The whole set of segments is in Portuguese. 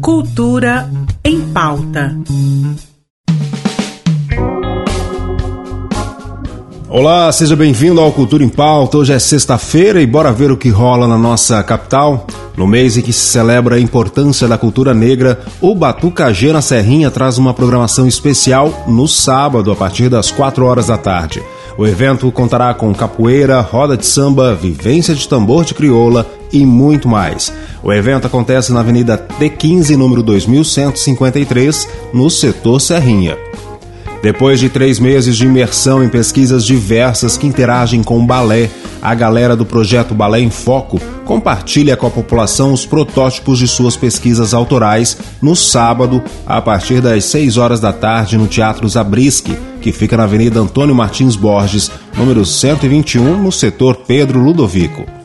Cultura em pauta. Olá, seja bem-vindo ao Cultura em Pauta. Hoje é sexta-feira e bora ver o que rola na nossa capital. No mês em que se celebra a importância da cultura negra, o Batucagê na Serrinha traz uma programação especial no sábado, a partir das 4 horas da tarde. O evento contará com capoeira, roda de samba, vivência de tambor de crioula e muito mais. O evento acontece na Avenida T15, número 2153, no setor Serrinha. Depois de três meses de imersão em pesquisas diversas que interagem com o balé, a galera do projeto Balé em Foco compartilha com a população os protótipos de suas pesquisas autorais no sábado, a partir das 6 horas da tarde, no Teatro Zabriskie, que fica na Avenida Antônio Martins Borges, número 121, no setor Pedro Ludovico.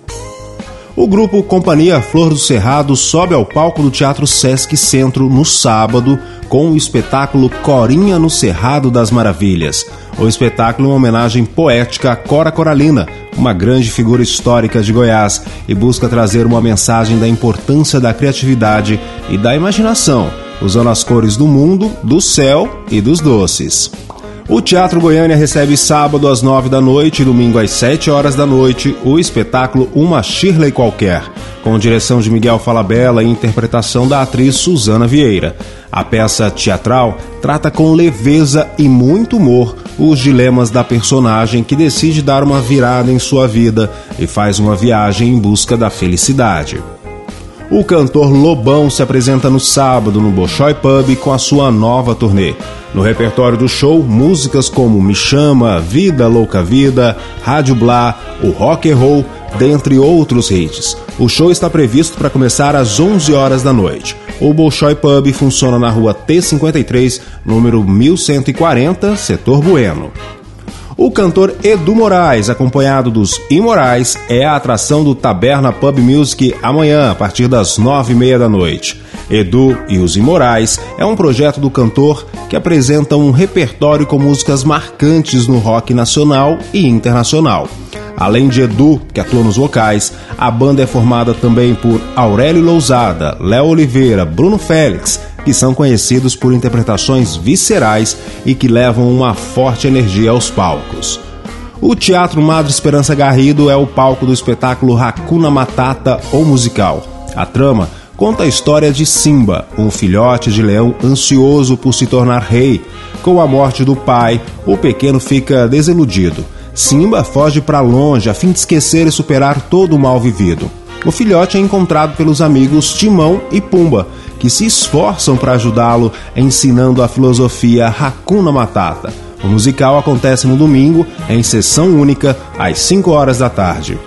O grupo Companhia Flor do Cerrado sobe ao palco do Teatro Sesc Centro no sábado com o espetáculo Corinha no Cerrado das Maravilhas. O espetáculo é uma homenagem poética a Cora Coralina, uma grande figura histórica de Goiás, e busca trazer uma mensagem da importância da criatividade e da imaginação, usando as cores do mundo, do céu e dos doces. O Teatro Goiânia recebe sábado às nove da noite e domingo às sete horas da noite o espetáculo Uma Shirley Qualquer, com direção de Miguel Falabella e interpretação da atriz Suzana Vieira. A peça teatral trata com leveza e muito humor os dilemas da personagem que decide dar uma virada em sua vida e faz uma viagem em busca da felicidade. O cantor Lobão se apresenta no sábado no Bolshoi Pub com a sua nova turnê. No repertório do show, músicas como Me Chama, Vida Louca Vida, Rádio Blá, o Rock and Roll, dentre outros hits. O show está previsto para começar às 11 horas da noite. O Bolshoi Pub funciona na rua T53, número 1140, setor Bueno. O cantor Edu Moraes, acompanhado dos Imorais, é a atração do Taberna Pub Music amanhã, a partir das nove e meia da noite. Edu e os Imorais é um projeto do cantor que apresenta um repertório com músicas marcantes no rock nacional e internacional. Além de Edu, que atua nos vocais, a banda é formada também por Aurélio Lousada, Léo Oliveira, Bruno Félix, que são conhecidos por interpretações viscerais e que levam uma forte energia aos palcos. O Teatro Madre Esperança Garrido é o palco do espetáculo Hakuna Matata ou musical. A trama conta a história de Simba, um filhote de leão ansioso por se tornar rei. Com a morte do pai, o pequeno fica desiludido. Simba foge para longe a fim de esquecer e superar todo o mal vivido. O filhote é encontrado pelos amigos Timão e Pumba, que se esforçam para ajudá-lo ensinando a filosofia Hakuna Matata. O musical acontece no domingo, em sessão única, às 5 horas da tarde.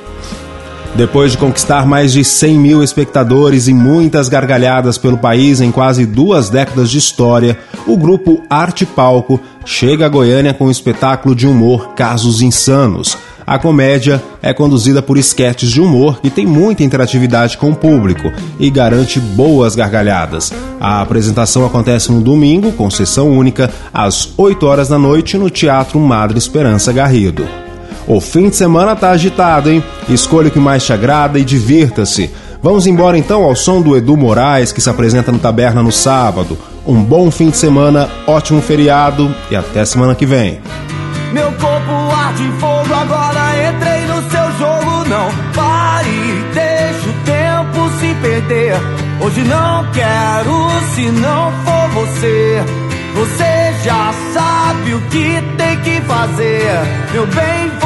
Depois de conquistar mais de 100 mil espectadores e muitas gargalhadas pelo país em quase duas décadas de história, o grupo Arte Palco chega a Goiânia com o espetáculo de humor Casos Insanos. A comédia é conduzida por esquetes de humor e tem muita interatividade com o público e garante boas gargalhadas. A apresentação acontece no domingo, com sessão única, às 8 horas da noite no Teatro Madre Esperança Garrido. O fim de semana tá agitado, hein? Escolha o que mais te agrada e divirta-se. Vamos embora então ao som do Edu Moraes, que se apresenta no Taberna no sábado. Um bom fim de semana, ótimo feriado e até semana que vem. Meu corpo arde fogo, agora entrei no seu jogo. Não pare, deixa o tempo se perder. Hoje não quero se não for você. Você já sabe o que tem que fazer. Meu bem, você